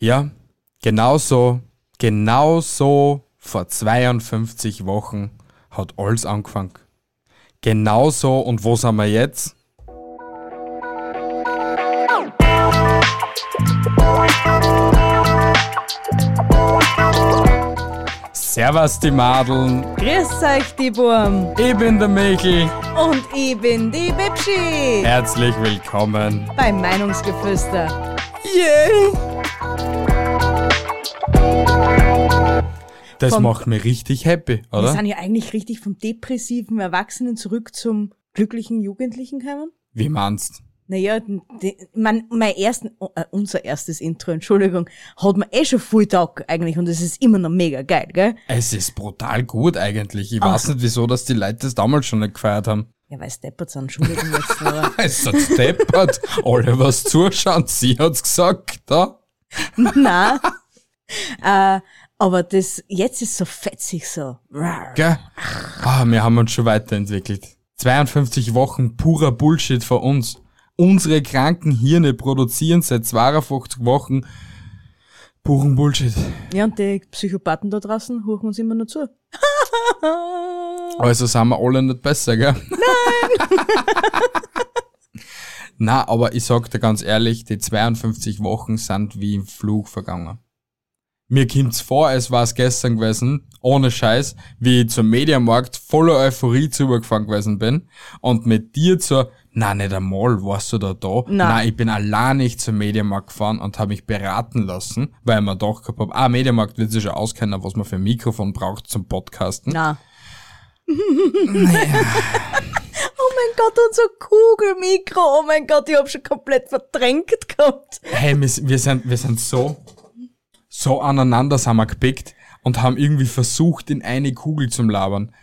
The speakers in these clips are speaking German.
Ja, genau so, genau so vor 52 Wochen hat alles angefangen. Genau so und wo sind wir jetzt? Servus die Madeln, Grüß euch, die Burm. ich bin der Michel. Und ich bin die Bibschi. Herzlich willkommen. Beim Meinungsgeflüster. Yay! Das Vom- macht mich richtig happy, Wir oder? sind ja eigentlich richtig vom depressiven Erwachsenen zurück zum glücklichen Jugendlichen gekommen. Wie meinst Naja, die, mein, mein ersten, äh, unser erstes Intro, Entschuldigung, hat mir eh schon viel Tag eigentlich und es ist immer noch mega geil, gell? Es ist brutal gut eigentlich. Ich Ach. weiß nicht, wieso, dass die Leute das damals schon nicht gefeiert haben. Ja, weil Steppert sind, Entschuldigung jetzt, aber Es hat steppert. Alle, was zuschauen, sie hat's gesagt, da. nein. äh, aber das, jetzt ist so fetzig so. Gell? Ah, wir haben uns schon weiterentwickelt. 52 Wochen purer Bullshit für uns. Unsere kranken Hirne produzieren seit 52 Wochen puren Bullshit. Ja, und die Psychopathen da draußen huchen uns immer nur zu. Also sind wir alle nicht besser, gell? Nein! Na, aber ich sag dir ganz ehrlich, die 52 Wochen sind wie im Flug vergangen. Mir kommt's vor, es war's gestern gewesen, ohne Scheiß, wie ich zum Mediamarkt voller Euphorie zugefahren gewesen bin und mit dir zur, na nicht einmal, warst du da da? Nein, ich bin allein nicht zum Mediamarkt gefahren und habe mich beraten lassen, weil ich mir doch gehabt hab, ah, Mediamarkt wird sich schon auskennen, was man für ein Mikrofon braucht zum Podcasten. Na. oh mein Gott, unser Kugelmikro. Oh mein Gott, ich hab schon komplett verdrängt gehabt. Hey, wir sind, wir sind so, so aneinander sind wir gepickt und haben irgendwie versucht, in eine Kugel zu labern.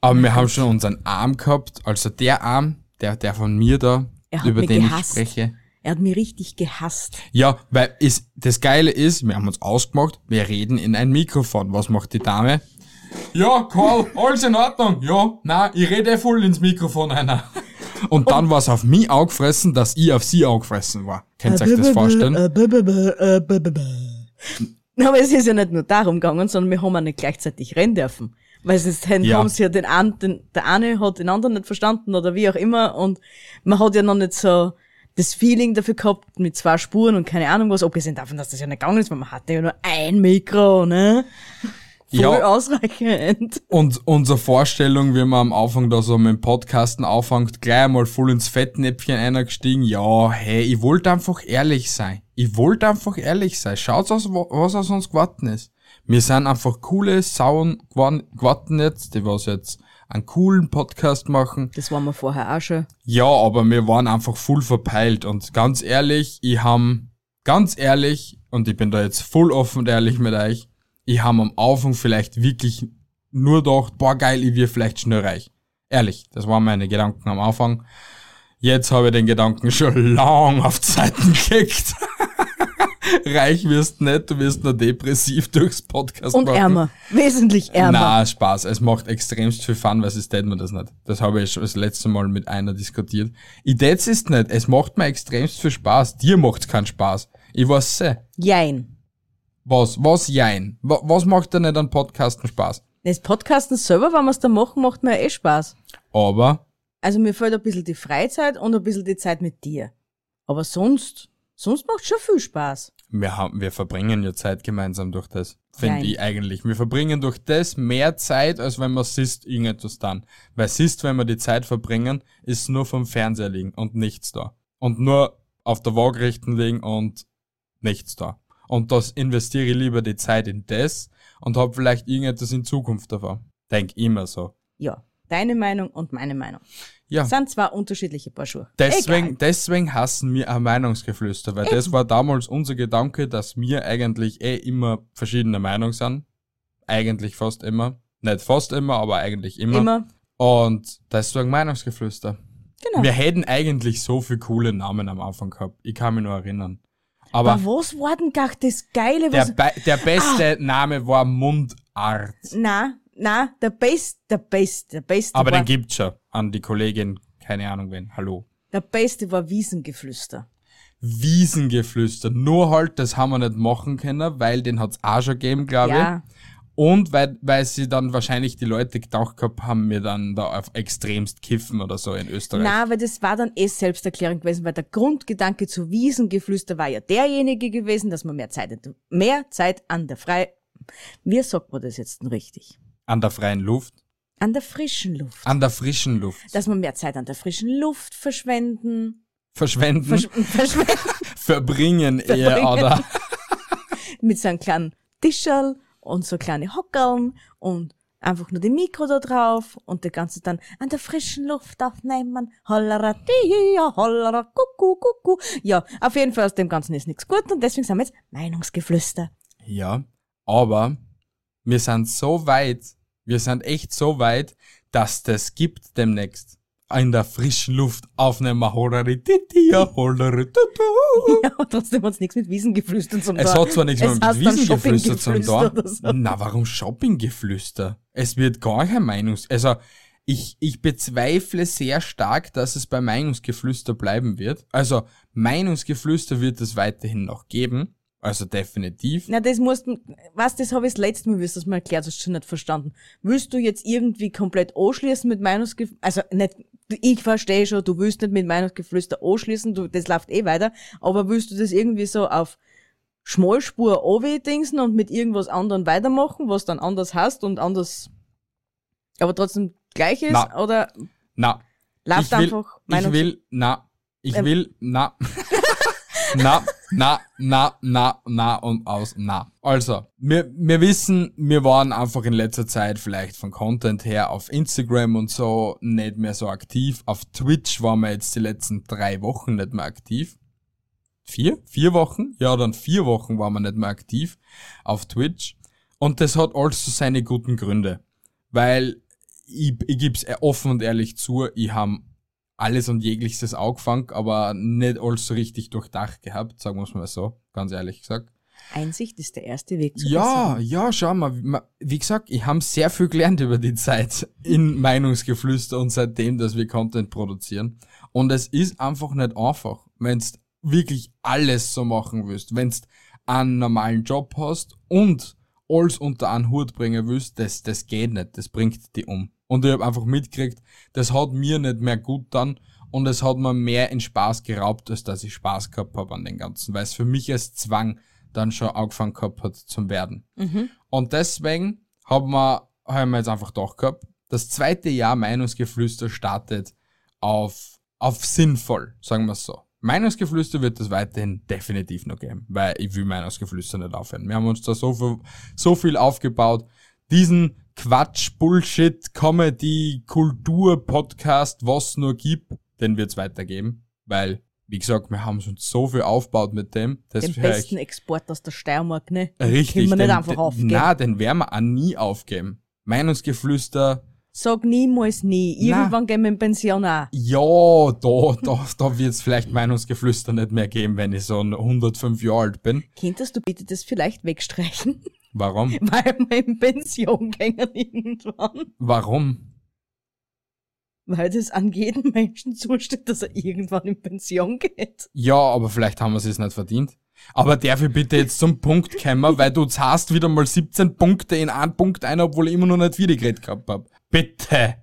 Aber wir haben schon unseren Arm gehabt, also der Arm, der, der von mir da, Er hat über den gehasst. ich spreche. Er hat mich richtig gehasst. Ja, weil ist, das Geile ist, wir haben uns ausgemacht, wir reden in ein Mikrofon. Was macht die Dame? Ja, Karl, alles in Ordnung. Ja, na, ich rede eh voll ins Mikrofon einer. Und dann war es auf mich angefressen, dass ich auf sie angefressen war. Könnt ihr euch das vorstellen? Aber es ist ja nicht nur darum gegangen, sondern wir haben auch nicht gleichzeitig rennen dürfen. Weil sonst haben Ja. haben sie ja den einen, den, der eine hat den anderen nicht verstanden oder wie auch immer und man hat ja noch nicht so das Feeling dafür gehabt mit zwei Spuren und keine Ahnung was, abgesehen davon, dass das ja nicht gegangen ist, weil man hatte ja nur ein Mikro, ne? Voll Ja. ausreichend. Und unsere Vorstellung, wie man am Anfang da so mit dem Podcasten anfängt, gleich einmal voll ins Fettnäpfchen eingestiegen. Ja, hey, ich wollte einfach ehrlich sein. Ich wollte einfach ehrlich sein. Schaut aus, wa- was aus uns geworden ist. Wir sind einfach coole Sauen geworden geworden jetzt, die was jetzt einen coolen Podcast machen. Das waren wir vorher auch schon. Ja, aber wir waren einfach voll verpeilt und ganz ehrlich, ich ham, ganz ehrlich, und ich bin da jetzt voll offen und ehrlich mit euch, ich ham am Anfang vielleicht wirklich nur gedacht, boah geil, ich wir vielleicht schnell reich. Ehrlich, das waren meine Gedanken am Anfang. Jetzt habe ich den Gedanken schon lang auf die Seiten gekickt. reich wirst nicht, du wirst nur depressiv durchs Podcast Und machen. ärmer. Wesentlich ärmer. Na, Spaß. Es macht extremst viel Fun, weil es tät mir das nicht. Das habe ich schon das letzte Mal mit einer diskutiert. Ich tät's ist nicht. Es macht mir extremst viel Spaß. Dir macht's keinen Spaß. Ich weiß eh. Jein. Was? Was jein? Wa- Was macht dir nicht an Podcasten Spaß? Das Podcasten selber, wenn wir es da machen, macht mir eh Spaß. Aber, Also mir fehlt ein bisschen die Freizeit und ein bisschen die Zeit mit dir. Aber sonst, sonst macht schon viel Spaß. wir haben, wir verbringen ja Zeit gemeinsam durch das. Finde ich eigentlich. Wir verbringen durch das mehr Zeit, als wenn man sist irgendetwas dann. Weil sist, wenn wir die Zeit verbringen, ist nur vom Fernseher liegen und nichts da. Und nur auf der Waagrechten liegen und nichts da. Und das investiere ich lieber die Zeit in das und hab vielleicht irgendetwas in Zukunft davon. Denk immer so. Ja, deine Meinung und meine Meinung. Ja. Sind zwei unterschiedliche Paar Schuhe. Deswegen, Egal. deswegen hassen wir ein Meinungsgeflüster, weil das war damals unser Gedanke, dass wir eigentlich eh immer verschiedene Meinung sind. Eigentlich fast immer. Nicht fast immer, aber eigentlich immer. Immer. Und deswegen Meinungsgeflüster. Genau. Wir hätten eigentlich so viele coole Namen am Anfang gehabt. Ich kann mich nur erinnern. Aber Aber was war denn gar das Geile, der, was... Be der beste Ah. Name war Mundart. na, na, der Beste, der Beste, der Beste Aber war, den gibt's schon. An die Kollegin, keine Ahnung wen. Hallo. der Beste war Wiesengeflüster. Wiesengeflüster. Nur halt, das haben wir nicht machen können, weil den hat's auch schon gegeben, glaube Ja. ich. Und weil, weil sie dann wahrscheinlich die Leute gedacht gehabt haben, wir dann da auf extremst kiffen oder so in Österreich. Na, weil das war dann eh selbsterklärend gewesen, weil der Grundgedanke zu Wiesengeflüster war ja derjenige gewesen, dass man mehr Zeit, mehr Zeit an der frei, wie sagt man das jetzt denn richtig? An der freien Luft. An der frischen Luft. An der frischen Luft. Dass man mehr Zeit an der frischen Luft verschwenden, Verschwenden. versch verschwenden verbringen eher, Verbringen. oder? mit so einem kleinen Tischerl und so kleine Hockerln und einfach nur die Mikro da drauf und das Ganze dann an der frischen Luft aufnehmen. Hollera, dia, hollera, kucku, kucku. Ja, auf jeden Fall aus dem Ganzen ist nichts gut und deswegen sind wir jetzt Meinungsgeflüster. Ja, aber wir sind so weit, wir sind echt so weit, dass das gibt demnächst. In der frischen Luft aufnehmen. Ja, trotzdem hat's nichts mit Wiesengeflüstern zum Es hat zwar nichts mehr Es mit Wiesengeflüster zum so. Na, warum Shoppinggeflüster? Es wird gar kein Meinungs... Also, ich, ich bezweifle sehr stark, dass es bei Meinungsgeflüster bleiben wird. Also, Meinungsgeflüster wird es weiterhin noch geben. Also definitiv. Na, das musst du, was, das habe ich das letzte Mal, wie du das mal erklärt hast, schon nicht verstanden. Willst du jetzt irgendwie komplett anschließen mit Meinungsgeflüster, also nicht, ich verstehe schon, du willst nicht mit Meinungsgeflüster anschließen, du, das läuft eh weiter, aber willst du das irgendwie so auf Schmalspur dingsen und mit irgendwas anderem weitermachen, was dann anders hast und anders, aber trotzdem gleich ist, Na. oder Na, läuft ich will, einfach ich will, na, ich Ähm. will, na, na, na, na, na, na und aus, na. Also, wir, wir wissen, wir waren einfach in letzter Zeit vielleicht von Content her auf Instagram und so nicht mehr so aktiv. Auf Twitch waren wir jetzt die letzten drei Wochen nicht mehr aktiv. Vier? Vier Wochen? Ja, dann vier Wochen waren wir nicht mehr aktiv auf Twitch. Und das hat alles so seine guten Gründe. Weil ich, ich gib's offen und ehrlich zu, ich habe alles und jegliches angefangen, aber nicht alles so richtig durchdacht gehabt, sagen wir's mal so, ganz ehrlich gesagt. Einsicht ist der erste Weg zur Ja, Besserung. ja, schau mal, ma- wie gesagt, ich habe sehr viel gelernt über die Zeit in Meinungsgeflüster und seitdem, dass wir Content produzieren. Und es ist einfach nicht einfach, wenn's wirklich alles so machen willst, wenn's einen normalen Job hast und alles unter einen Hut bringen willst, das, das geht nicht, das bringt die um. Und ich habe einfach mitgekriegt, das hat mir nicht mehr gut dann und es hat mir mehr in Spaß geraubt, als dass ich Spaß gehabt habe an den Ganzen, weil es für mich als Zwang dann schon angefangen gehabt hat zum Werden. Und deswegen haben wir, haben wir jetzt einfach doch gehabt, das zweite Jahr Meinungsgeflüster startet auf, auf sinnvoll, sagen wir so. Meinungsgeflüster wird es weiterhin definitiv noch geben, weil ich will Meinungsgeflüster nicht aufhören. Wir haben uns da so viel, so viel aufgebaut. Diesen Quatsch, Bullshit, Comedy, Kultur, Podcast, was nur gibt, den wird es weitergeben, weil, wie gesagt, wir haben uns so viel aufgebaut mit dem, das Den besten Export aus der Steiermark, ne? richtig. Können wir nicht den, einfach den, aufgeben. Na, den werden wir auch nie aufgeben. Meinungsgeflüster, Sag niemals nie. Na. Irgendwann gehen wir in Pension auch. ja, da, da, da wird es vielleicht Meinungsgeflüster nicht mehr geben, wenn ich so 105 Jahre alt bin. Könntest du bitte das vielleicht wegstreichen? Warum? Weil wir in Pension gehen irgendwann. Warum? Weil das an jeden Menschen zusteht, dass er irgendwann in Pension geht. Ja, aber vielleicht haben wir es nicht verdient. Aber darf ich bitte jetzt zum Punkt kommen, weil du hast wieder mal 17 Punkte in einen Punkt ein, obwohl ich immer noch nicht wieder geredet gehabt hab. Bitte!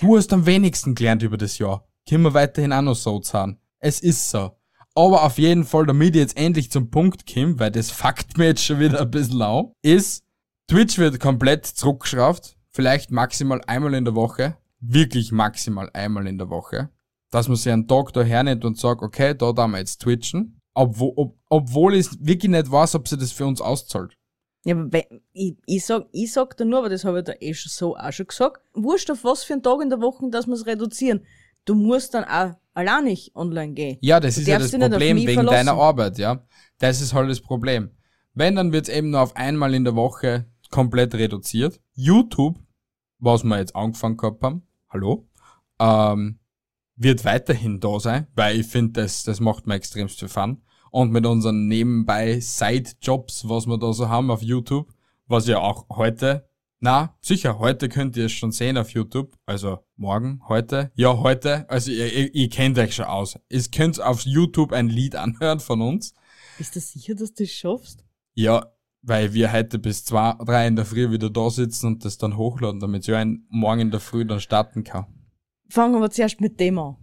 Du hast am wenigsten gelernt über das Jahr. Können wir weiterhin auch noch so zahlen. Es ist so. Aber auf jeden Fall, damit ich jetzt endlich zum Punkt komme, weil das fuckt mir jetzt schon wieder ein bisschen an, ist, Twitch wird komplett zurückgeschraubt. Vielleicht maximal einmal in der Woche. Wirklich maximal einmal in der Woche. Dass man sich einen Tag da hernimmt und sagt, okay, da darf man jetzt twitchen. Obwohl, ob, obwohl ich wirklich nicht weiß, ob sie das für uns auszahlt. Ja, aber wenn, ich, ich sag, ich sag da nur, aber das habe ich da eh schon so auch schon gesagt. Wurscht auf was für einen Tag in der Woche, dass wir es reduzieren. Du musst dann auch allein nicht online gehen. Ja, das Du ist ja das Problem wegen verlassen. deiner Arbeit, ja. Das ist halt das Problem. Wenn, dann wird's eben nur auf einmal in der Woche komplett reduziert. YouTube, was wir jetzt angefangen gehabt haben, hallo, ähm, wird weiterhin da sein, weil ich finde, das, das macht mir extremst viel Fun. Und mit unseren nebenbei Side-Jobs, was wir da so haben auf YouTube, was ja auch heute, na, sicher, heute könnt ihr es schon sehen auf YouTube, also morgen, heute, ja, heute, also ihr, ihr, ihr kennt euch schon aus. Ihr könnt auf YouTube ein Lied anhören von uns. Bist du sicher, dass du das schaffst? Ja, weil wir heute bis zwei, drei in der Früh wieder da sitzen und das dann hochladen, damit ich ein morgen in der Früh dann starten kann. Fangen wir zuerst mit dem an.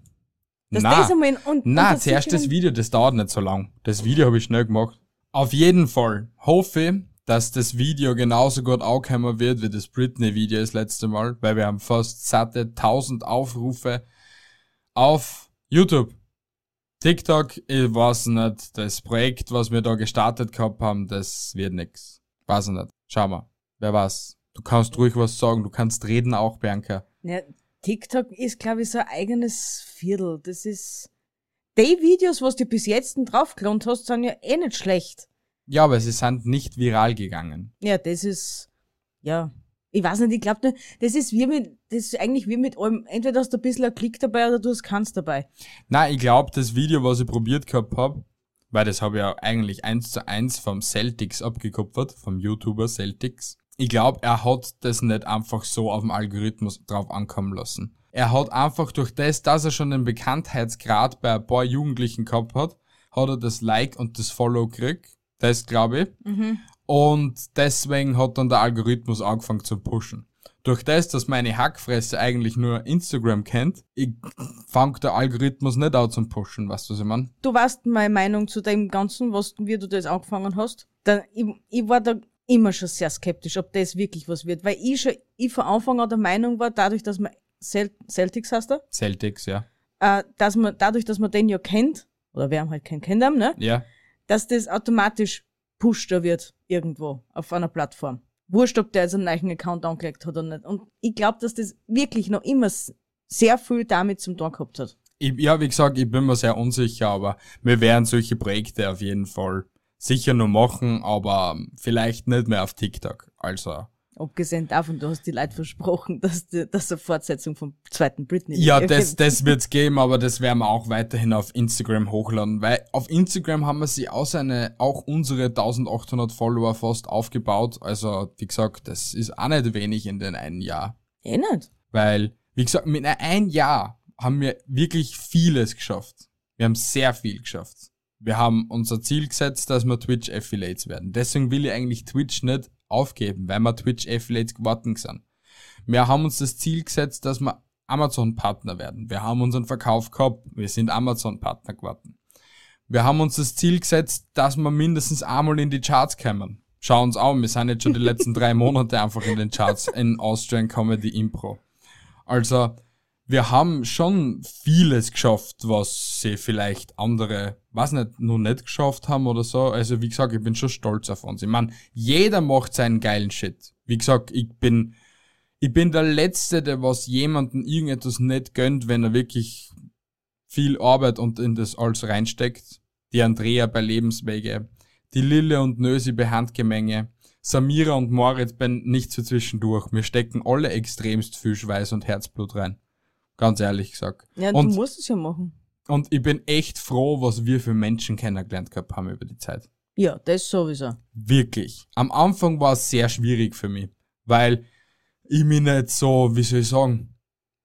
Dass Na, das einmal in, und, Na, unter zuerst das Video, das dauert nicht so lang. Das Video habe ich schnell gemacht. Auf jeden Fall hoffe dass das Video genauso gut ankommen wird wie das Britney-Video das letzte Mal, weil wir haben fast satte 1000 Aufrufe auf YouTube. TikTok, ich weiß nicht, das Projekt, was wir da gestartet gehabt haben, das wird nix. Weiß ich nicht. Schau mal. Wer weiß. Du kannst ruhig was sagen, du kannst reden auch, Bianca. Ja, TikTok ist, glaube ich, so ein eigenes Viertel. Das ist. Die Videos, was du bis jetzt draufgelohnt hast, sind ja eh nicht schlecht. Ja, aber sie sind nicht viral gegangen. Ja, das ist. Ja. Ich weiß nicht, ich glaube, das ist wie mit, das ist eigentlich wie mit allem. Entweder hast du ein bisschen ein Klick dabei oder du hast keins dabei. Na, ich glaube, das Video, was ich probiert gehabt hab, weil das habe ich ja eigentlich eins zu eins vom Celtics abgekupfert, vom YouTuber Celtics. Ich glaube, er hat das nicht einfach so auf dem Algorithmus drauf ankommen lassen. Er hat einfach durch das, dass er schon den Bekanntheitsgrad bei ein paar Jugendlichen gehabt hat, hat er das Like und das Follow gekriegt. Das glaube ich. Und deswegen hat dann der Algorithmus angefangen zu pushen. Durch das, dass meine Hackfresse eigentlich nur Instagram kennt, ich fängt der Algorithmus nicht an zum Pushen, weißt du, was ich mein? Du weißt meine Meinung zu dem Ganzen, was, wie du das angefangen hast. Dann, ich, ich war da immer schon sehr skeptisch, ob das wirklich was wird. Weil ich schon, ich von Anfang an der Meinung war, dadurch, dass man Cel Celtics heißt er, Celtics, ja. äh, dass man, dadurch, dass man den ja kennt, oder wer halt kennt, kennt ihn, ne? Ja. Dass das automatisch pushter wird irgendwo auf einer Plattform. Wurscht, ob der jetzt einen neuen Account angelegt hat oder nicht. Und ich glaube, dass das wirklich noch immer sehr viel damit zum Tun gehabt hat. Ich, ja, wie gesagt, ich bin mir sehr unsicher, aber wir werden solche Projekte auf jeden Fall sicher nur machen, aber vielleicht nicht mehr auf TikTok. Also, Abgesehen davon, du hast die Leute versprochen, dass, die, dass eine Fortsetzung vom zweiten Britney Ja, das, das wird's geben, aber das werden wir auch weiterhin auf Instagram hochladen, weil auf Instagram haben wir sie auch seine, auch unsere 1800 Follower fast aufgebaut. Also, wie gesagt, das ist auch nicht wenig in den einen Jahr. Eh nicht. Weil, wie gesagt, mit einem Jahr haben wir wirklich vieles geschafft. Wir haben sehr viel geschafft. Wir haben unser Ziel gesetzt, dass wir Twitch Affiliates werden. Deswegen will ich eigentlich Twitch nicht aufgeben, weil wir Twitch Affiliates geworden sind. Wir haben uns das Ziel gesetzt, dass wir Amazon Partner werden. Wir haben unseren Verkauf gehabt. Wir sind Amazon Partner geworden. Wir haben uns das Ziel gesetzt, dass wir mindestens einmal in die Charts kommen. Schau uns an, wir sind jetzt schon die letzten drei Monate einfach in den Charts in Austrian Comedy Impro. Also, wir haben schon vieles geschafft, was sie vielleicht andere, weiß nicht, noch nicht geschafft haben oder so. Also, wie gesagt, ich bin schon stolz auf uns. Ich meine, jeder macht seinen geilen Shit. Wie gesagt, ich bin, ich bin der Letzte, der was jemanden irgendetwas nicht gönnt, wenn er wirklich viel Arbeit und in das alles reinsteckt. Die Andrea bei Lebenswege, die Lille und Nösi bei Handgemenge, Samira und Moritz bei nichts für zwischendurch. Wir stecken alle extremst viel Schweiß und Herzblut rein. Ganz ehrlich gesagt. Ja, und, du musst es ja machen. und ich bin echt froh, was wir für Menschen kennengelernt gehabt haben über die Zeit. Ja, das sowieso. Wirklich. Am Anfang war es sehr schwierig für mich, weil ich mich nicht so, wie soll ich sagen,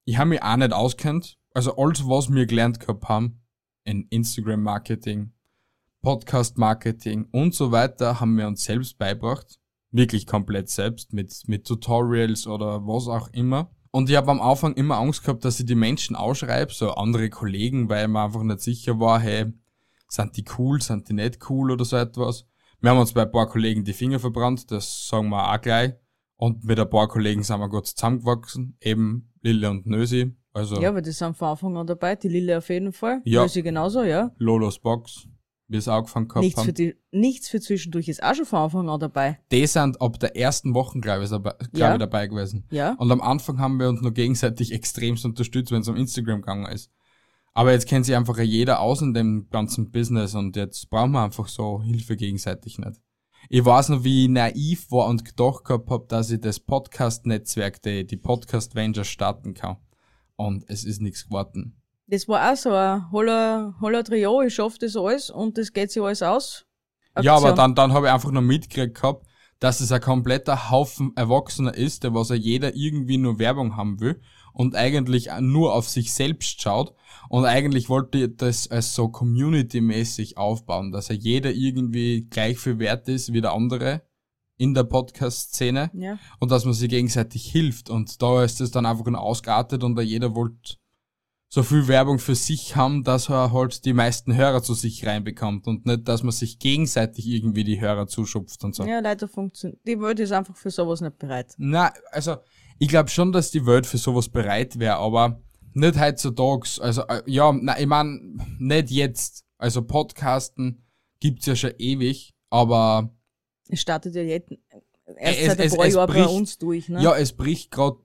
ich habe mich auch nicht auskennt. Also alles, was wir gelernt gehabt haben, in Instagram-Marketing, Podcast-Marketing und so weiter, haben wir uns selbst beibracht. Wirklich komplett selbst, mit, mit Tutorials oder was auch immer. Und ich habe am Anfang immer Angst gehabt, dass ich die Menschen ausschreibe, so andere Kollegen, weil man einfach nicht sicher war, hey, sind die cool, sind die nicht cool oder so etwas. Wir haben uns bei ein paar Kollegen die Finger verbrannt, das sagen wir auch gleich. Und mit ein paar Kollegen sind wir gut zusammengewachsen, eben Lille und Nösi, also Ja, aber die sind von Anfang an dabei. Die Lille auf jeden Fall. Ja. Lucy genauso, ja. Lolos Box, wie es angefangen gehabt Nichts haben. für, die, nichts für zwischendurch ist auch schon von Anfang an dabei. die sind ab der ersten Woche, glaube ich, dabei, Ja. ich, dabei gewesen. Ja. Und am Anfang haben wir uns nur gegenseitig extremst unterstützt, wenn es um Instagram gegangen ist. Aber jetzt kennt sich einfach jeder aus in dem ganzen Business und jetzt brauchen wir einfach so Hilfe gegenseitig nicht. Ich weiß noch, wie ich naiv war und gedacht gehabt hab, dass ich das Podcast-Netzwerk, die, die Podcast-Ventures starten kann. Und es ist nichts geworden. Das war auch so ein holler, holler Trio, ich schaff das alles und das geht sich alles aus. Ja, aber Aktion. dann, dann habe ich einfach noch mitgekriegt gehabt, dass es ein kompletter Haufen Erwachsener ist, der was ja jeder irgendwie nur Werbung haben will und eigentlich nur auf sich selbst schaut. Und eigentlich wollte ich das als so community-mäßig aufbauen, dass ja jeder irgendwie gleich viel wert ist wie der andere in der Podcast-Szene Ja. und dass man sich gegenseitig hilft. Und da ist es dann einfach nur ausgeartet und da jeder wollte so viel Werbung für sich haben, dass er halt die meisten Hörer zu sich reinbekommt und nicht, dass man sich gegenseitig irgendwie die Hörer zuschupft und so. Ja, leider funktioniert. Die Welt ist einfach für sowas nicht bereit. Na, also ich glaube schon, dass die Welt für sowas bereit wäre, aber nicht heutzutage. Also äh, ja, na, ich mein, nicht jetzt. Also Podcasten gibt's ja schon ewig, aber Es startet ja jetzt erst Es- seit ein es- paar Jahren bei uns durch, ne? ja, es bricht gerade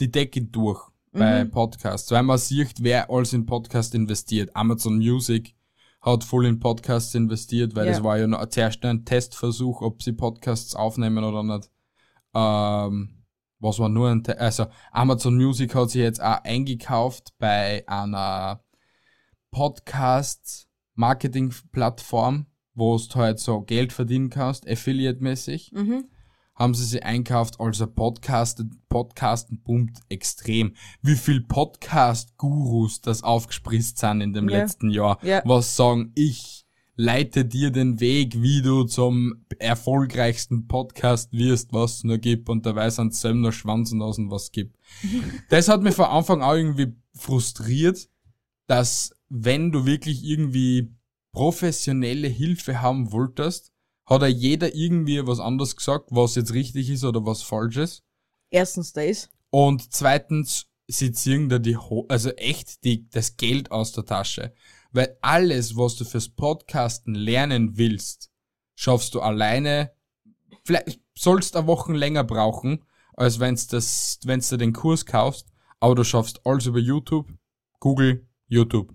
die Decke durch bei Mhm. Podcasts, weil man sieht, wer alles in Podcast investiert. Amazon Music hat voll in Podcasts investiert, weil Ja. das war ja noch zuerst ein Testversuch, ob sie Podcasts aufnehmen oder nicht. Ähm, was war nur ein, Te also Amazon Music hat sich jetzt auch eingekauft bei einer Podcast-Marketing-Plattform, wo du halt so Geld verdienen kannst, Affiliate-mäßig Mhm. Haben sie sie einkauft, also Podcast, Podcasten boomt extrem. Wie viel Podcast-Gurus das aufgespritzt sind in dem Ja. letzten Jahr, Ja. was sagen, ich leite dir den Weg, wie du zum erfolgreichsten Podcast wirst, was es nur gibt, und dabei sind selber noch Schwanzen aus und was gibt. das hat mich von Anfang an irgendwie frustriert, dass wenn du wirklich irgendwie professionelle Hilfe haben wolltest, hat ja jeder irgendwie was anderes gesagt, was jetzt richtig ist oder was falsch ist. Erstens das. Und zweitens, sie ziehen da die, Ho also echt die, das Geld aus der Tasche. Weil alles, was du fürs Podcasten lernen willst, schaffst du alleine, vielleicht sollst du eine Woche länger brauchen, als wenn's das, wenn's du den Kurs kaufst, aber du schaffst alles über YouTube, Google, YouTube.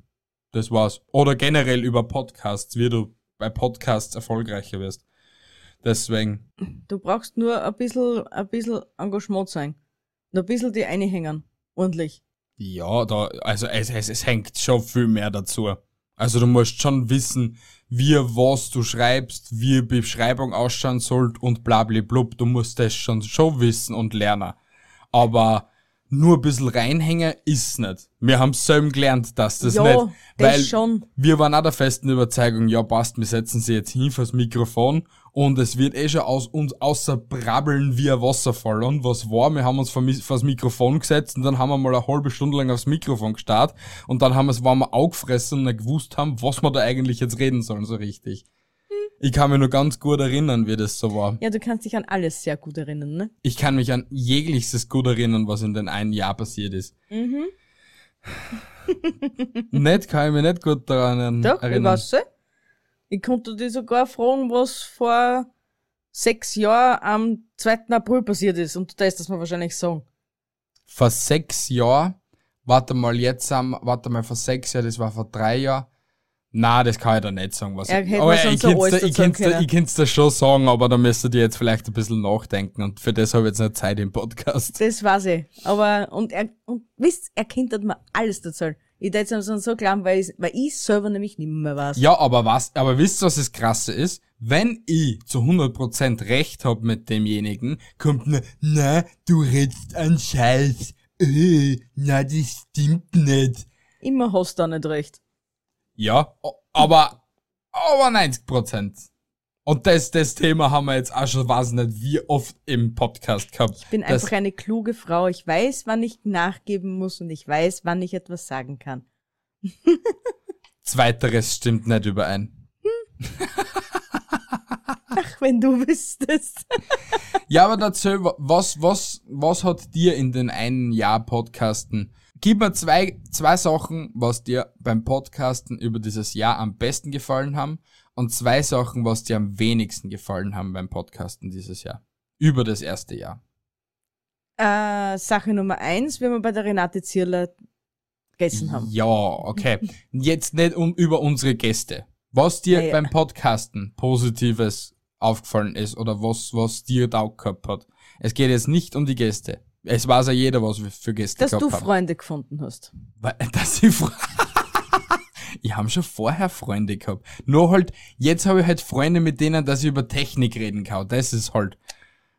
Das war's. Oder generell über Podcasts, wie du bei Podcasts erfolgreicher wirst. Deswegen, Du brauchst nur ein bisschen, ein bisschen Engagement sein. Und ein bisschen die einhängen. Ordentlich. Ja, da, also es, es, es hängt schon viel mehr dazu. Also du musst schon wissen, wie was du schreibst, wie Beschreibung ausschauen soll und blablablub. Du musst das schon, schon wissen und lernen. Aber nur ein bisschen reinhängen ist nicht. Wir haben selber gelernt, dass das Ja, nicht. das Weil schon. wir waren auch der festen Überzeugung, ja passt, wir setzen sie jetzt hin fürs Mikrofon und es wird eh schon aus uns außer brabbeln wie ein Wasserfall. Und was war? Wir haben uns vors Mikrofon gesetzt und dann haben wir mal eine halbe Stunde lang aufs Mikrofon gestarrt und dann haben wir es, waren wir aufgefressen und nicht gewusst haben, was wir da eigentlich jetzt reden sollen, so richtig. Ich kann mich nur ganz gut erinnern, wie das so war. Ja, du kannst dich an alles sehr gut erinnern, ne? Ich kann mich an jegliches gut erinnern, was in den einen Jahr passiert ist. Mhm. nicht kann ich mich nicht gut daran Doch, ich erinnern. weiß eh. Ich konnte dich sogar fragen, was vor sechs Jahren am 2. April passiert ist. Und du darfst das mir wahrscheinlich sagen. vor sechs Jahren, warte mal, jetzt am, warte mal, vor sechs Jahren, das war vor drei Jahren. Na, das kann ich da nicht sagen, was Er ich, aber ich kann's alles da, schon sagen, aber da müsstet ihr jetzt vielleicht ein bisschen nachdenken und für das habe ich jetzt nicht Zeit im Podcast. Das weiß ich. Aber, und er, und wisst, er kennt hat mir alles dazu. Ich hätte es so glauben, weil ich, weil ich selber nämlich nicht mehr weiß. Ja, aber was, aber wisst ihr, was das Krasse ist? Wenn ich zu 100% recht hab mit demjenigen, kommt nur, na, du redst an Scheiß. Äh, na, das stimmt nicht. Immer hast du da nicht recht. Ja, aber, aber 90 Prozent. Und das, das Thema haben wir jetzt auch schon, weiß nicht, wie oft im Podcast gehabt. Ich bin einfach eine kluge Frau. Ich weiß, wann ich nachgeben muss und ich weiß, wann ich etwas sagen kann. Zweiteres stimmt nicht überein. Ach, wenn du wüsstest. Ja, aber dazu, was, was, was hat dir in den einen Jahr Podcasten? Gib mir zwei, zwei Sachen, was dir beim Podcasten über dieses Jahr am besten gefallen haben und zwei Sachen, was dir am wenigsten gefallen haben beim Podcasten dieses Jahr. Über das erste Jahr. Äh, Sache Nummer eins, wenn wir bei der Renate Zierler gegessen haben. Ja, okay. Jetzt nicht um, über unsere Gäste. Was dir Ja, beim Podcasten Positives aufgefallen ist oder was, was dir taugt gehabt hat. Es geht jetzt nicht um die Gäste. Es weiß ja jeder, was wir für Gäste Dass du gehabt haben. Freunde gefunden hast. Weil, dass ich Fre Ich habe schon vorher Freunde gehabt. Nur halt, jetzt habe ich halt Freunde, mit denen, dass ich über Technik reden kann. Das ist halt.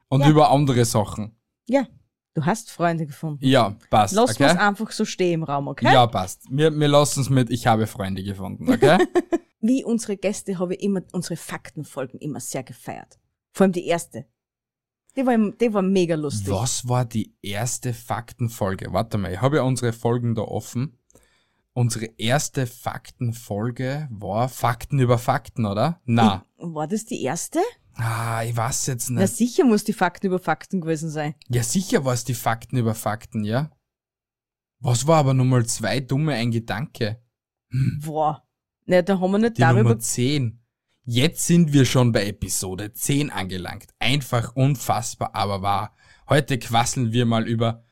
Und Ja. über andere Sachen. Ja, du hast Freunde gefunden. Ja, passt. Lass okay? was einfach so stehen im Raum, okay? Ja, passt. Wir, wir lassen es mit, ich habe Freunde gefunden, okay? Wie unsere Gäste habe ich immer unsere Faktenfolgen immer sehr gefeiert. Vor allem die erste. Die war, die war mega lustig. Was war die erste Faktenfolge? Warte mal, ich habe ja unsere Folgen da offen. Unsere erste Faktenfolge war Fakten über Fakten, oder? Na. War das die erste? Ah, ich weiß jetzt Na nicht. sicher muss die Fakten über Fakten gewesen sein. Ja, sicher war es die Fakten über Fakten, ja? Was war aber Nummer zwei dumme ein Gedanke? Boah. Na, da haben wir nicht Die darüber. Nummer 10. Jetzt sind wir schon bei Episode 10 angelangt. Einfach unfassbar, aber wahr. Heute quasseln wir mal über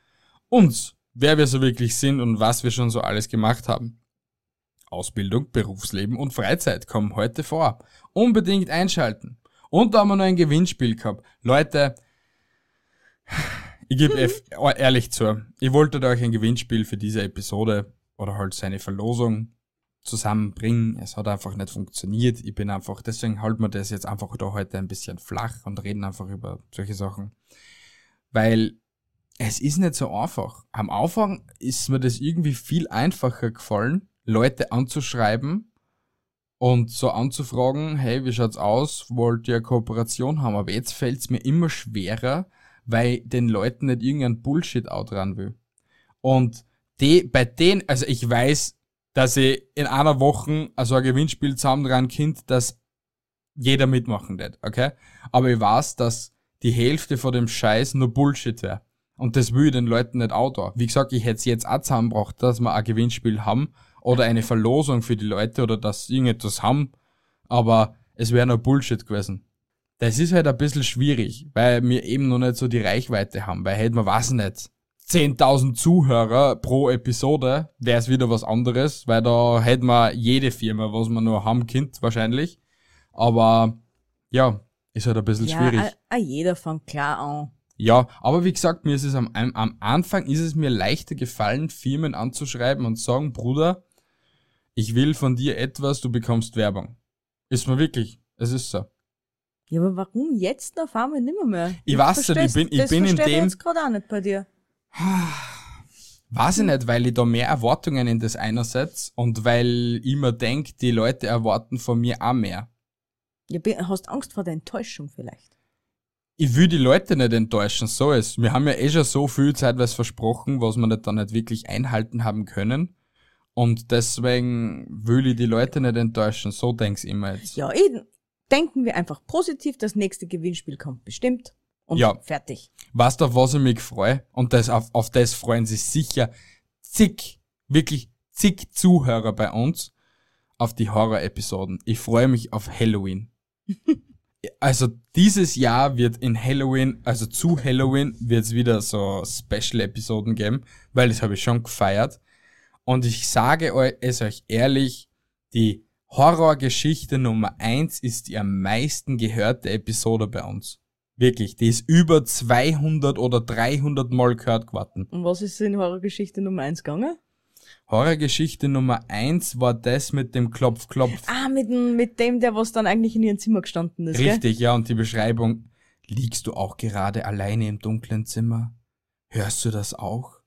uns, wer wir so wirklich sind und was wir schon so alles gemacht haben. Ausbildung, Berufsleben und Freizeit kommen heute vor. Unbedingt einschalten. Und da haben wir noch ein Gewinnspiel gehabt. Leute, ich gebe ehrlich zu, ich wollte euch ein Gewinnspiel für diese Episode oder halt seine Verlosung zusammenbringen. Es hat einfach nicht funktioniert. Ich bin einfach, deswegen halten wir das jetzt einfach da heute ein bisschen flach und reden einfach über solche Sachen. Weil es ist nicht so einfach. Am Anfang ist mir das irgendwie viel einfacher gefallen, Leute anzuschreiben und so anzufragen, hey, wie schaut's aus? Wollt ihr eine Kooperation haben? Aber jetzt fällt's mir immer schwerer, weil den Leuten nicht irgendein Bullshit outran will. Und die, bei denen, also ich weiß, dass ich in einer Woche also ein Gewinnspiel zusammen kind, dass jeder mitmachen wird, okay? Aber ich weiß, dass die Hälfte von dem Scheiß nur Bullshit wäre. Und das will ich den Leuten nicht outdoor. Wie gesagt, ich hätte es jetzt auch zusammengebracht, dass wir ein Gewinnspiel haben oder eine Verlosung für die Leute oder dass sie irgendetwas haben, aber es wäre nur Bullshit gewesen. Das ist halt ein bisschen schwierig, weil wir eben noch nicht so die Reichweite haben, weil hätten wir, weiß nicht, 10.000 Zuhörer pro Episode, wäre es wieder was anderes, weil da hätten wir jede Firma, was wir nur haben, Kind wahrscheinlich. Aber ja, ist halt ein bisschen ja, schwierig. a- a jeder fängt klar an. Ja, aber wie gesagt, mir ist es am, am, Anfang ist es mir leichter gefallen, Firmen anzuschreiben und sagen, Bruder, ich will von dir etwas, du bekommst Werbung. Ist mir wirklich, es ist so. Ja, aber warum jetzt auf einmal nimmer mehr? Ich weiß nicht, ich bin- ich das bin in dem- Ich jetzt gerade auch nicht bei dir. Weiß ich nicht, weil ich da mehr Erwartungen in das einersetzt und weil ich mir denk, die Leute erwarten von mir auch mehr. Ja, hast Angst vor der Enttäuschung vielleicht. Ich will die Leute nicht enttäuschen, so ist. Wir haben ja eh schon so viel zeitweise versprochen, was wir nicht, dann nicht wirklich einhalten haben können. Und deswegen will ich die Leute nicht enttäuschen, so denk's immer jetzt. Ja, eh, denken wir einfach positiv, das nächste Gewinnspiel kommt bestimmt. Und Ja. fertig. Du, auf was ich mich freue? Und das, auf, auf das freuen sich sicher zig, wirklich zig Zuhörer bei uns auf die Horror-Episoden. Ich freue mich auf Halloween. also dieses Jahr wird in Halloween, also zu Halloween, wird es wieder so Special-Episoden geben, weil das habe ich schon gefeiert. Und ich sage es euch ehrlich, die Horrorgeschichte Nummer eins ist die am meisten gehörte Episode bei uns. Wirklich, die ist über 200 oder 300 Mal gehört geworden. Und was ist in Horrorgeschichte Nummer eins gegangen? Horrorgeschichte Nummer eins war das mit dem Klopf, Klopf. Ah, mit, dem- mit dem, der was dann eigentlich in ihrem Zimmer gestanden ist, gell? Richtig, ja, und die Beschreibung. Liegst du auch gerade alleine im dunklen Zimmer? Hörst du das auch?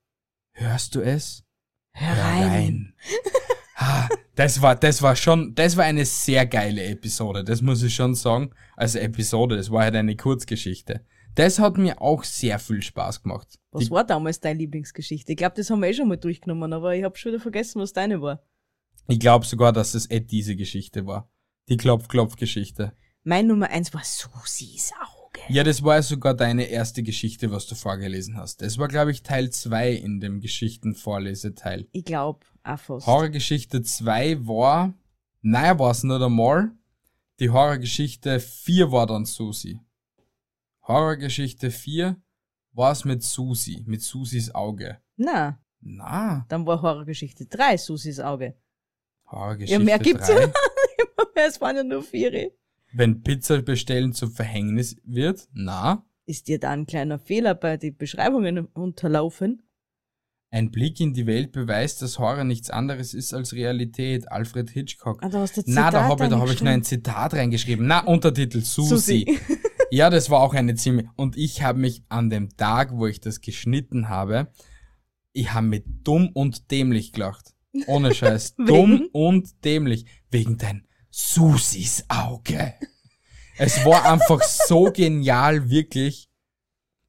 Hörst du es? Herein. Ha, das war, das war schon, das war eine sehr geile Episode, das muss ich schon sagen. Also Episode, das war halt eine Kurzgeschichte. Das hat mir auch sehr viel Spaß gemacht. Was Die, war damals deine Lieblingsgeschichte? Ich glaube, das haben wir eh schon mal durchgenommen, aber ich habe schon wieder vergessen, was deine war. ich glaube sogar, dass es eh diese Geschichte war. Die Klopf-Klopf-Geschichte. Mein Nummer eins war Susis Auge. Ja, das war sogar deine erste Geschichte, was du vorgelesen hast. Das war, glaube ich, Teil 2 in dem Geschichtenvorleseteil. Ich glaube, auch fast. Horrorgeschichte 2 war, naja, war es nicht einmal. Die Horrorgeschichte 4 war dann Susi. Horrorgeschichte 4 war's mit Susi, mit Susis Auge. Na, Na, dann war Horrorgeschichte 3 Susis Auge. Horrorgeschichte Ja, mehr gibt's 3. ja Es waren ja nur vier. Wenn Pizza bestellen zum Verhängnis wird, na, Ist dir da ein kleiner Fehler bei den Beschreibungen unterlaufen? ein Blick in die Welt beweist, dass Horror nichts anderes ist als Realität. Alfred Hitchcock. Ah, da hast du Na, da Zitat habe ich, da hab ich noch ein. Zitat reingeschrieben. Na, Untertitel Susi. Susi. Ja, das war auch eine ziemlich. Und ich habe mich an dem Tag, wo ich das geschnitten habe, ich habe mich dumm und dämlich gelacht. Ohne Scheiß. dumm und dämlich. Wegen dein Susis Auge. Es war einfach so genial, wirklich.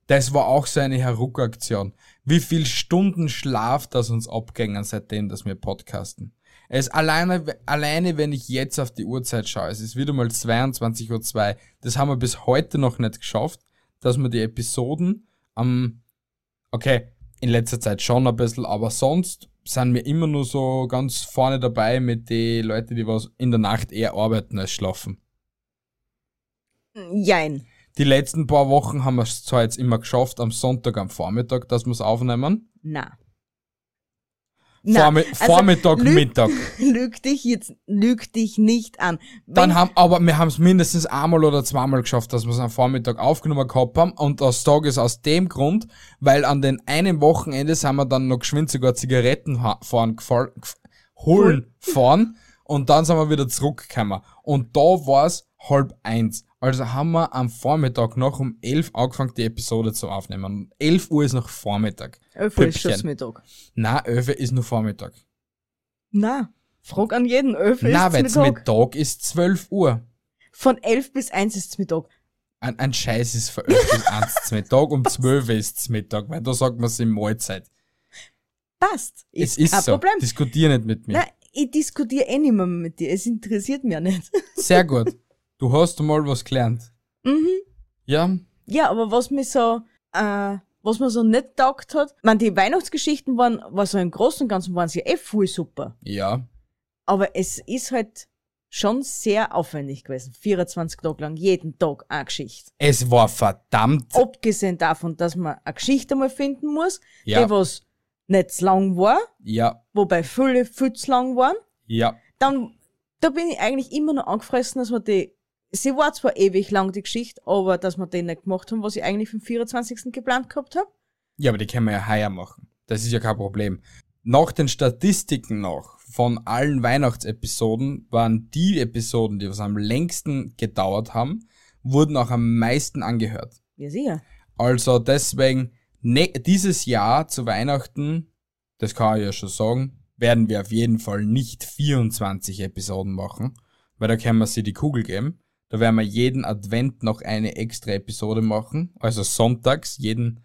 Das war auch so eine Heruck-Aktion. Wie viel Stunden Schlaf das uns abgängen, seitdem, dass wir podcasten. Es alleine, alleine, wenn ich jetzt auf die Uhrzeit schaue, es ist wieder mal 22.02 Uhr. Das haben wir bis heute noch nicht geschafft, dass wir die Episoden am, okay, in letzter Zeit schon ein bisschen, aber sonst sind wir immer nur so ganz vorne dabei mit den Leuten, die was in der Nacht eher arbeiten als schlafen. Jein. Die letzten paar Wochen haben wir es zwar jetzt immer geschafft, am Sonntag am Vormittag, dass wir es aufnehmen. Na. Vormi also, Vormittag, lüg- Mittag. Lüg dich jetzt, lüg dich nicht an. Dann Wenn- haben, aber wir haben es mindestens einmal oder zweimal geschafft, dass wir es am Vormittag aufgenommen gehabt haben. Und das Tag ist aus dem Grund, weil an den einen Wochenende sind wir dann noch geschwind sogar Zigaretten fahren, holen fahren. Und dann sind wir wieder zurückgekommen. Und da war es halb eins. Also haben wir am Vormittag noch um elf angefangen, die Episode zu aufnehmen. Und 11 Uhr ist noch Vormittag. Öffel ist Püppchen. schon Mittag. Na, 11 ist nur Vormittag. Na. Frag an jeden. Öffel Na, ist wenn's Mittag. Mittag ist 12 Uhr. Von 11 bis 1 ist Mittag. Ein, ein Scheiß ist von 11 bis 1 zum Mittag, um 12 ist es Mittag, weil da sagt man es in Mahlzeit. Passt. es ist kein so. Problem. Diskutier nicht mit mir. Nein, ich diskutiere eh nicht mehr mit dir. Es interessiert mich ja nicht. Sehr gut. Du hast mal was gelernt. mhm. Ja, Ja, aber was mir so, äh, was mir so nicht taugt hat, man die Weihnachtsgeschichten waren, war so im Großen und Ganzen waren sie eh voll super. ja. Aber es ist halt schon sehr aufwendig gewesen. 24 Tage lang, jeden Tag eine Geschichte. Es war verdammt. Abgesehen davon, dass man eine Geschichte mal finden muss, Ja. die was nicht zu lang war, Ja, wobei viele viel zu lang waren. ja. Dann, da bin ich eigentlich immer noch angefressen, dass wir die, sie war zwar ewig lang, die Geschichte, aber dass wir die nicht gemacht haben, was ich eigentlich für den 24. geplant gehabt habe. Ja, aber die können wir ja heuer machen. Das ist ja kein Problem. Nach den Statistiken noch von allen Weihnachtsepisoden waren die Episoden, die was am längsten gedauert haben, wurden auch am meisten angehört. Ja, sicher. Also deswegen, ne, dieses Jahr zu Weihnachten, das kann ich ja schon sagen, werden wir auf jeden Fall nicht 24 Episoden machen, weil da können wir sie die Kugel geben. Da werden wir jeden Advent noch eine extra Episode machen, also sonntags, jeden,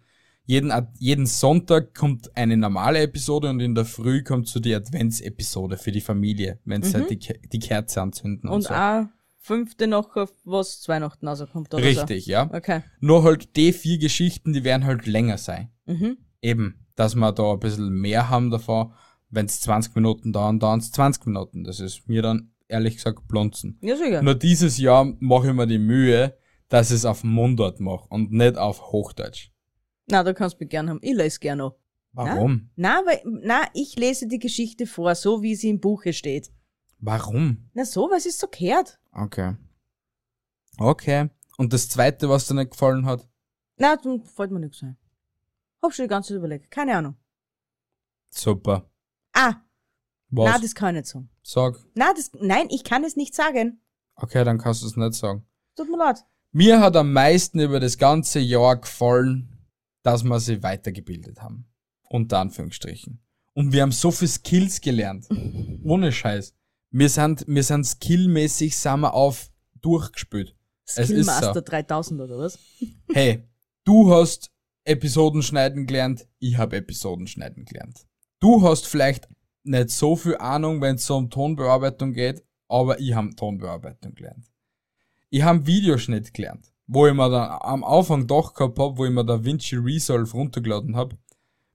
jeden, jeden Sonntag kommt eine normale Episode und in der Früh kommt so die Adventsepisode für die Familie, wenn sie halt die, Ke- die Kerze anzünden und, Und so. auch fünfte noch, auf was zu Weihnachten rauskommt oder Richtig, ja. so. Okay. Nur halt die vier Geschichten, die werden halt länger sein. Mhm. Eben, dass wir da ein bisschen mehr haben davon. Wenn es 20 Minuten dauern, dauern es 20 Minuten. Das ist mir dann ehrlich gesagt blunzen. Ja, sicher. Nur dieses Jahr mache ich mir die Mühe, dass ich es auf Mundart mache und nicht auf Hochdeutsch. Na, da kannst du mich gern haben. Ich lese gern noch. Warum? Na, weil, na, ich lese die Geschichte vor, so wie sie im Buche steht. Warum? Na, so, weil es ist so gehört. Okay. Okay. Und das zweite, was dir nicht gefallen hat? Na, dann fällt mir nichts ein. Hab schon die ganze Zeit überlegt. Keine Ahnung. Super. Ah, Was? na, das kann ich nicht sagen. Sag. Na, das, nein, ich kann es nicht sagen. Okay, dann kannst du es nicht sagen. Tut mir leid. Mir hat am meisten über das ganze Jahr gefallen, dass wir sie weitergebildet haben. Unter Anführungsstrichen. Und wir haben so viel Skills gelernt. Ohne Scheiß. Wir sind, wir sind skillmäßig, sind wir auf durchgespült. Es ist Skillmaster so. 3000 oder was? Hey, du hast Episoden schneiden gelernt, ich habe Episoden schneiden gelernt. Du hast vielleicht nicht so viel Ahnung, wenn es um Tonbearbeitung geht, aber ich habe Tonbearbeitung gelernt. Ich habe Videoschnitt gelernt, wo ich mir dann am Anfang doch gehabt hab, wo ich mir da Vinci Resolve runtergeladen hab.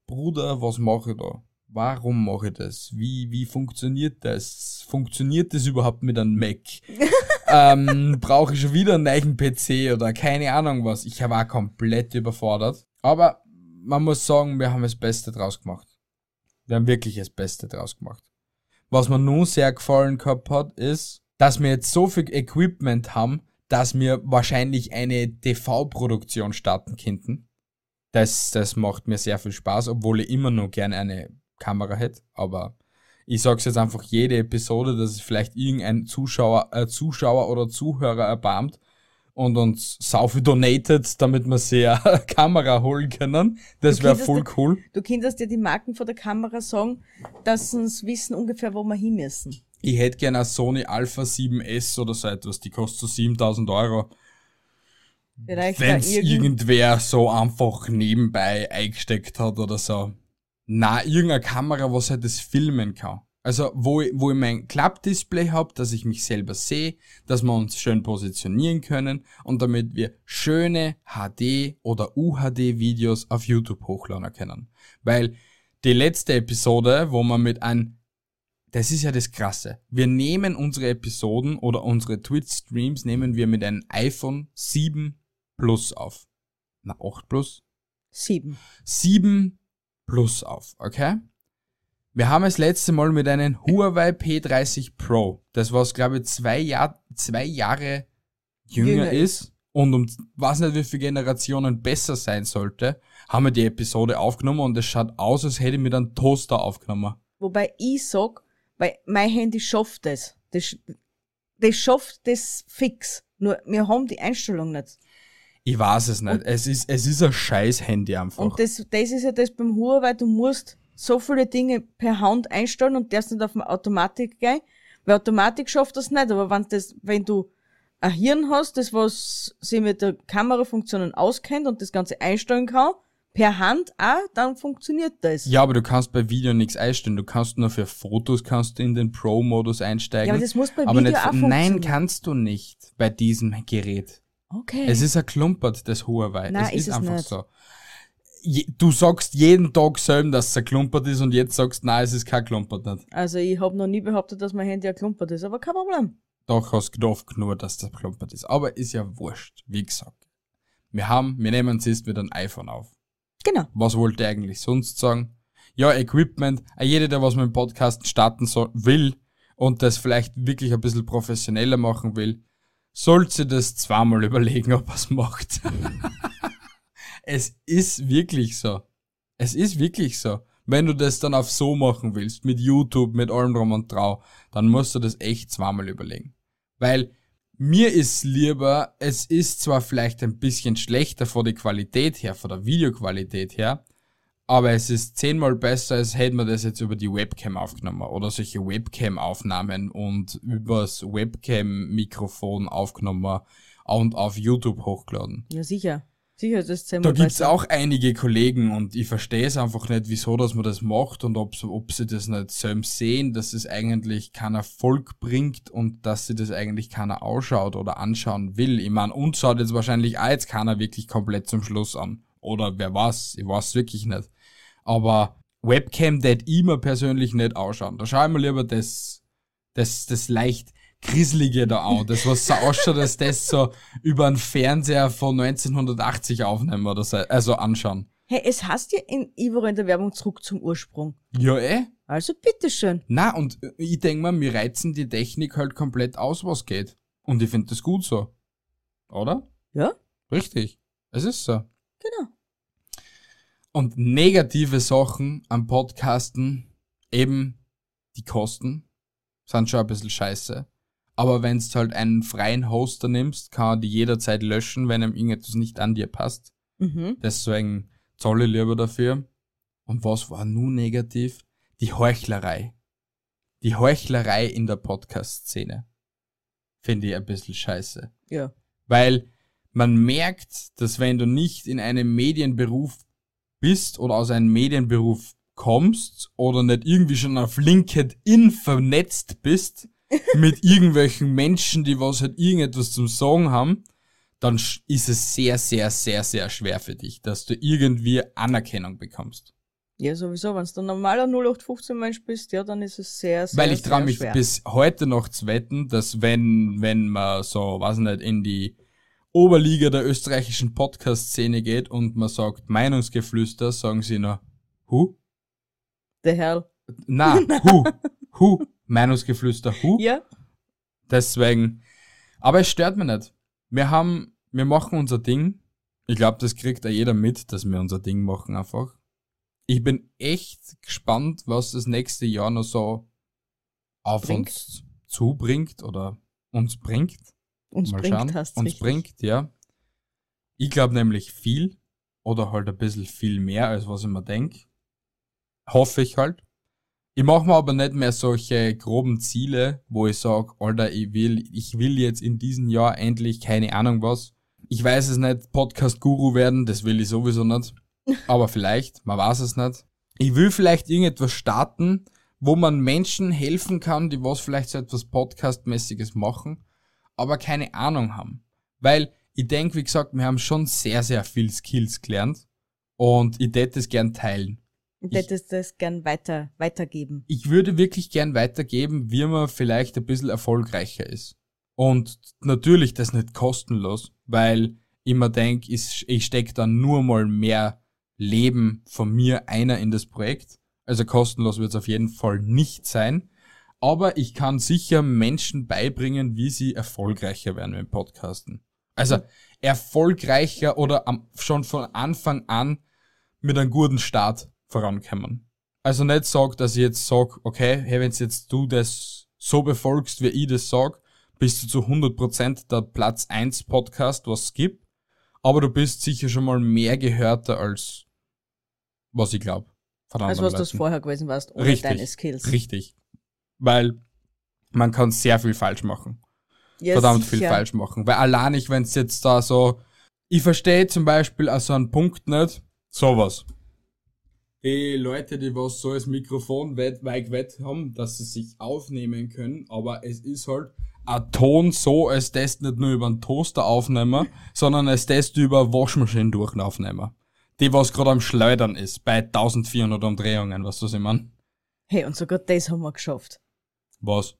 Bruder, was mache ich da? warum mache ich das? Wie, wie funktioniert das? Funktioniert das überhaupt mit einem Mac? ähm, Brauche ich schon wieder einen neuen PC oder keine Ahnung was? Ich war komplett überfordert. Aber man muss sagen, wir haben das Beste draus gemacht. Wir haben wirklich das Beste draus gemacht. Was mir nun sehr gefallen gehabt hat, ist, dass wir jetzt so viel Equipment haben, dass wir wahrscheinlich eine TV-Produktion starten könnten. Das, das macht mir sehr viel Spaß, obwohl ich immer noch gerne eine Kamera hätte. Aber ich sag's jetzt einfach jede Episode, dass es vielleicht irgendein Zuschauer, äh, Zuschauer oder Zuhörer erbarmt und uns sau viel donated, damit wir sehr Kamera holen können. Das wäre voll cool. Du könntest dir die Marken von der Kamera sagen, dass sie uns wissen ungefähr, wo wir hin müssen. Ich hätte gerne eine Sony Alpha 7S oder so etwas, die kostet so 7000 Euro. Wenn es irgend- irgendwer so einfach nebenbei eingesteckt hat oder so. Na, irgendeine Kamera, was halt das filmen kann. Also, wo ich, wo ich mein Klappdisplay hab, dass ich mich selber sehe, dass wir uns schön positionieren können und damit wir schöne HD oder UHD-Videos auf YouTube hochladen können. Weil die letzte Episode, wo man mit einem das ist ja das Krasse. Wir nehmen unsere Episoden oder unsere Twitch-Streams nehmen wir mit einem iPhone 7 Plus auf. Na, 8 Plus? Sieben. 7 Plus auf, okay? Wir haben das letzte Mal mit einem Huawei P30 Pro, das was glaube ich zwei, Jahr, zwei Jahre jünger, Jünger ist und um was nicht wie viele Generationen besser sein sollte, haben wir die Episode aufgenommen und es schaut aus, als hätte ich mit einem Toaster aufgenommen. Wobei ich sag, weil mein Handy schafft das. Das, das schafft das fix. Nur wir haben die Einstellung nicht. Ich weiß es nicht. es ist, es ist ein scheiß Handy einfach. Und das, das ist ja das beim Huawei, du musst so viele Dinge per Hand einstellen und darfst nicht auf Automatik gehen. Weil Automatik schafft das nicht, aber wenn das, wenn du ein Hirn hast, das was sich mit der Kamerafunktionen auskennt und das Ganze einstellen kann, per Hand auch, dann funktioniert das. ja, aber du kannst bei Video nichts einstellen. Du kannst nur für Fotos kannst du in den Pro-Modus einsteigen. Ja, aber das muss bei aber Video nicht, auch Nein, kannst du nicht bei diesem Gerät. Okay. Es ist ein Klumpert, das Huawei. Nein, es ist ist, es einfach nicht. so. Je, du sagst jeden Tag selber, dass es ein Klumpert ist und jetzt sagst, nein, es ist kein Klumpert nicht. also ich habe noch nie behauptet, dass mein Handy ein Klumpert ist, aber kein Problem. Doch hast gedacht nur, dass das Klumpert ist. Aber ist ja wurscht, wie gesagt. Wir haben, wir nehmen es jetzt mit einem iPhone auf. Genau. Was wollte ich eigentlich sonst sagen? Ja, Equipment. Auch Jeder, der was mit dem Podcast starten soll, will und das vielleicht wirklich ein bisschen professioneller machen will, sollte das zweimal überlegen, ob er es macht. es ist wirklich so. Es ist wirklich so. Wenn du das dann auf so machen willst, mit YouTube, mit allem drum und drau, dann musst du das echt zweimal überlegen. Weil mir ist lieber, es ist zwar vielleicht ein bisschen schlechter von der Qualität her, von der Videoqualität her, aber es ist zehnmal besser, als hätten wir das jetzt über die Webcam aufgenommen oder solche Webcam-Aufnahmen und übers Webcam-Mikrofon aufgenommen und auf YouTube hochgeladen. Ja, sicher. Sicher ist das zehnmal Da gibt's auch einige Kollegen und ich verstehe es einfach nicht, wieso dass man das macht und ob, ob sie das nicht selbst sehen, dass es eigentlich keinen Erfolg bringt und dass sie das eigentlich keiner ausschaut oder anschauen will. Ich meine, uns schaut jetzt wahrscheinlich auch jetzt keiner wirklich komplett zum Schluss an. Oder wer weiß, ich weiß wirklich nicht. Aber Webcam ich mir persönlich nicht ausschauen. Da schau ich mir lieber das, das, das leicht Grieselige da an. Das, was so ausschaut, dass das so über einen Fernseher von 1980 aufnehmen oder so, also anschauen. Hey, es heißt ja in Ivor in der Werbung zurück zum Ursprung. Ja, eh. Also bitteschön. Na, und ich denk mal, wir reizen die Technik halt komplett aus, was geht. Und ich find das gut so. Oder? Ja, Richtig. Es ist so. genau. Und negative Sachen am Podcasten, eben die Kosten, sind schon ein bisschen scheiße. Aber wenn du halt einen freien Hoster nimmst, kann er die jederzeit löschen, wenn ihm irgendetwas nicht an dir passt. Mhm. Deswegen ich lieber dafür. Und was war nun negativ? Die Heuchlerei. Die Heuchlerei in der Podcast-Szene. Finde ich ein bisschen scheiße. Ja. Weil man merkt, dass wenn du nicht in einem Medienberuf bist oder aus einem Medienberuf kommst oder nicht irgendwie schon auf LinkedIn vernetzt bist mit irgendwelchen Menschen, die was halt irgendetwas zum Sagen haben, dann ist es sehr, sehr, sehr, sehr schwer für dich, dass du irgendwie Anerkennung bekommst. Ja, sowieso. Wenn du ein normaler 0815 Mensch bist, ja, dann ist es sehr, sehr Weil ich traue mich schwer. bis heute noch zu wetten, dass wenn, wenn man so, weiß nicht, in die Oberliga der österreichischen Podcast-Szene geht und man sagt Meinungsgeflüster, sagen sie noch, hu? Der Herr. Na, hu, hu, Meinungsgeflüster, hu? Ja, Deswegen, aber es stört mich nicht. Wir haben, wir machen unser Ding. Ich glaube, das kriegt ja jeder mit, dass wir unser Ding machen einfach. Ich bin echt gespannt, was das nächste Jahr noch so auf Bringt. uns zubringt oder uns bringt. uns Mal bringt schauen. hast Uns richtig. bringt, ja. Ich glaube nämlich viel oder halt ein bisschen viel mehr, als was ich mir denk. Hoffe ich halt. Ich mache mir aber nicht mehr solche groben Ziele, wo ich sag, Alter, ich will, ich will jetzt in diesem Jahr endlich keine Ahnung was. Ich weiß es nicht, Podcast-Guru werden, das will ich sowieso nicht. Aber vielleicht, man weiß es nicht. Ich will vielleicht irgendetwas starten, wo man Menschen helfen kann, die was vielleicht so etwas Podcast-mäßiges machen, aber keine Ahnung haben. Weil ich denke, wie gesagt, wir haben schon sehr, sehr viel Skills gelernt und ich hätte es gern teilen. Und hättest das gern weiter, weitergeben. Ich würde wirklich gern weitergeben, wie man vielleicht ein bisschen erfolgreicher ist. Und natürlich das nicht kostenlos, weil ich mir denke, ich, ich stecke dann nur mal mehr Leben von mir einer in das Projekt. Also kostenlos wird es auf jeden Fall nicht sein. Aber ich kann sicher Menschen beibringen, wie sie erfolgreicher werden mit Podcasten. Also erfolgreicher oder am, schon von Anfang an mit einem guten Start vorankommen. Also nicht sag, dass ich jetzt sag, okay, hey, wenn jetzt du das so befolgst, wie ich das sag, bist du zu 100% der Platz 1 Podcast, was es gibt, aber du bist sicher schon mal mehr gehörter als was ich glaube. Also was du vorher gewesen warst, ohne Richtig. deine Skills. Richtig. Weil man kann sehr viel falsch machen. Ja, verdammt viel sicher. falsch machen. Weil allein nicht, wenn es jetzt da so, ich verstehe zum Beispiel also einen Punkt nicht, sowas. Die Leute, die was so das Mikrofon weit, weit weg haben, dass sie sich aufnehmen können, aber es ist halt ein Ton so, als das nicht nur über einen Toaster aufnehmen, sondern als das über eine Waschmaschine durch aufnehmen. Die was gerade am Schleudern ist, bei 1400 Umdrehungen, was du sie man? Hey, und sogar das haben wir geschafft. Was?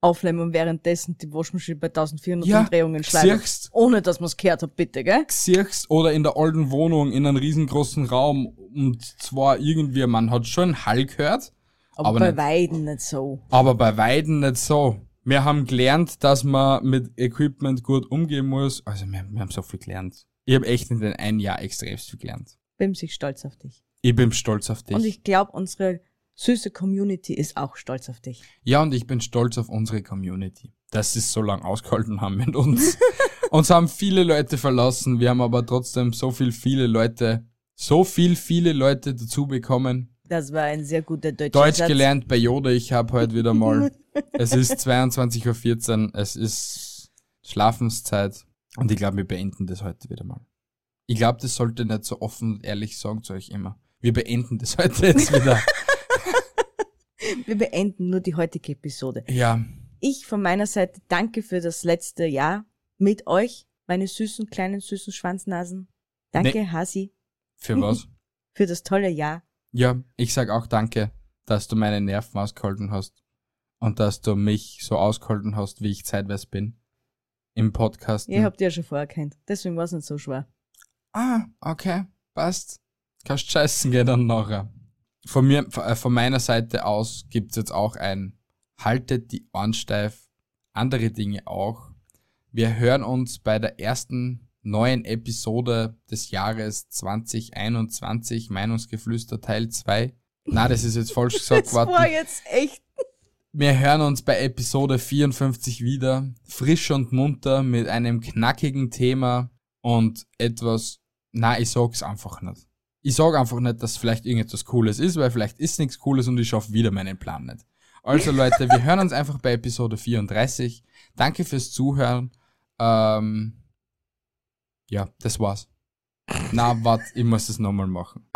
Aufnehmen und währenddessen die Waschmaschine bei 1400 Ja, Umdrehungen schleifen. Ohne dass man es gehört hat, bitte, gell? siehst oder in der alten Wohnung in einem riesengroßen Raum und zwar irgendwie, man hat schon Hall gehört, Aber, Aber bei nicht- Weiden nicht so. aber bei Weiden nicht so. Wir haben gelernt, dass man mit Equipment gut umgehen muss. Also wir, wir haben so viel gelernt. Ich habe echt in den ein Jahr extrem viel gelernt. Bin sich stolz auf dich. Ich bin stolz auf dich. Und ich glaube, unsere süße Community ist auch stolz auf dich. ja, und ich bin stolz auf unsere Community, dass sie es so lange ausgehalten haben mit uns. uns haben viele Leute verlassen, wir haben aber trotzdem so viel, viele Leute, so viel, viele Leute dazu bekommen, Das war ein sehr guter deutscher Deutsch Satz. gelernt bei Yoda, ich habe heute wieder mal. es ist 22.14 Uhr, es ist Schlafenszeit und ich glaube, wir beenden das heute wieder mal. Ich glaube, das sollte nicht so offen und ehrlich sagen zu euch immer. Wir beenden das heute jetzt wieder. Wir beenden nur die heutige Episode. ja, Ich von meiner Seite danke für das letzte Jahr mit euch, meine süßen, kleinen, süßen Schwanznasen. Danke, Nee. Hasi, für was? für das tolle Jahr. Ja, ich sag auch danke, dass du meine Nerven ausgehalten hast und dass du mich so ausgehalten hast, wie ich zeitweise bin. Im Podcast. Ihr habt ja schon vorher kennt. Deswegen war es nicht so schwer. Ah, okay, passt. Kannst scheißen gehen dann nachher. Von mir, äh, von meiner Seite aus gibt's jetzt auch ein Haltet die Ohren steif, andere Dinge auch. Wir hören uns bei der ersten neuen Episode des Jahres 2021, Meinungsgeflüster Teil 2. Na, das ist jetzt falsch gesagt Das war jetzt echt. Wir hören uns bei Episode 54 wieder, frisch und munter, mit einem knackigen Thema und etwas, na, ich sag's einfach nicht. Ich sag einfach nicht, dass vielleicht irgendetwas Cooles ist, weil vielleicht ist nichts Cooles und ich schaff wieder meinen Plan nicht. Also Leute, wir hören uns einfach bei Episode 34. Danke fürs Zuhören. Ähm, ja, das war's. Na, wart, ich muss es nochmal machen.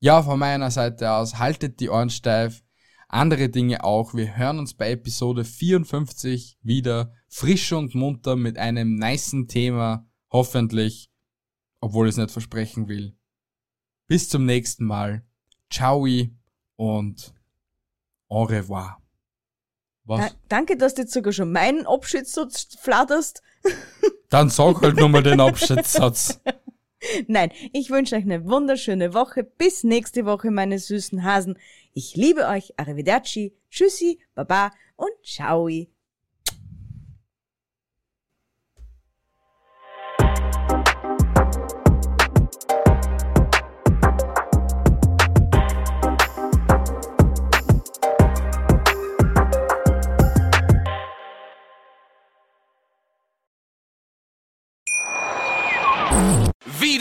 Ja, von meiner Seite aus, haltet die Ohren steif andere Dinge auch. Wir hören uns bei Episode 54 wieder frisch und munter mit einem nicen Thema, hoffentlich, obwohl ich es nicht versprechen will. Bis zum nächsten Mal. ciao und au revoir. Da, danke, dass du jetzt sogar schon meinen Abschiedssatz flatterst. Dann sag halt nochmal den Abschiedssatz. Nein, ich wünsche euch eine wunderschöne Woche. Bis nächste Woche, meine süßen Hasen. Ich liebe euch. Arrivederci. Tschüssi, Baba und Ciao.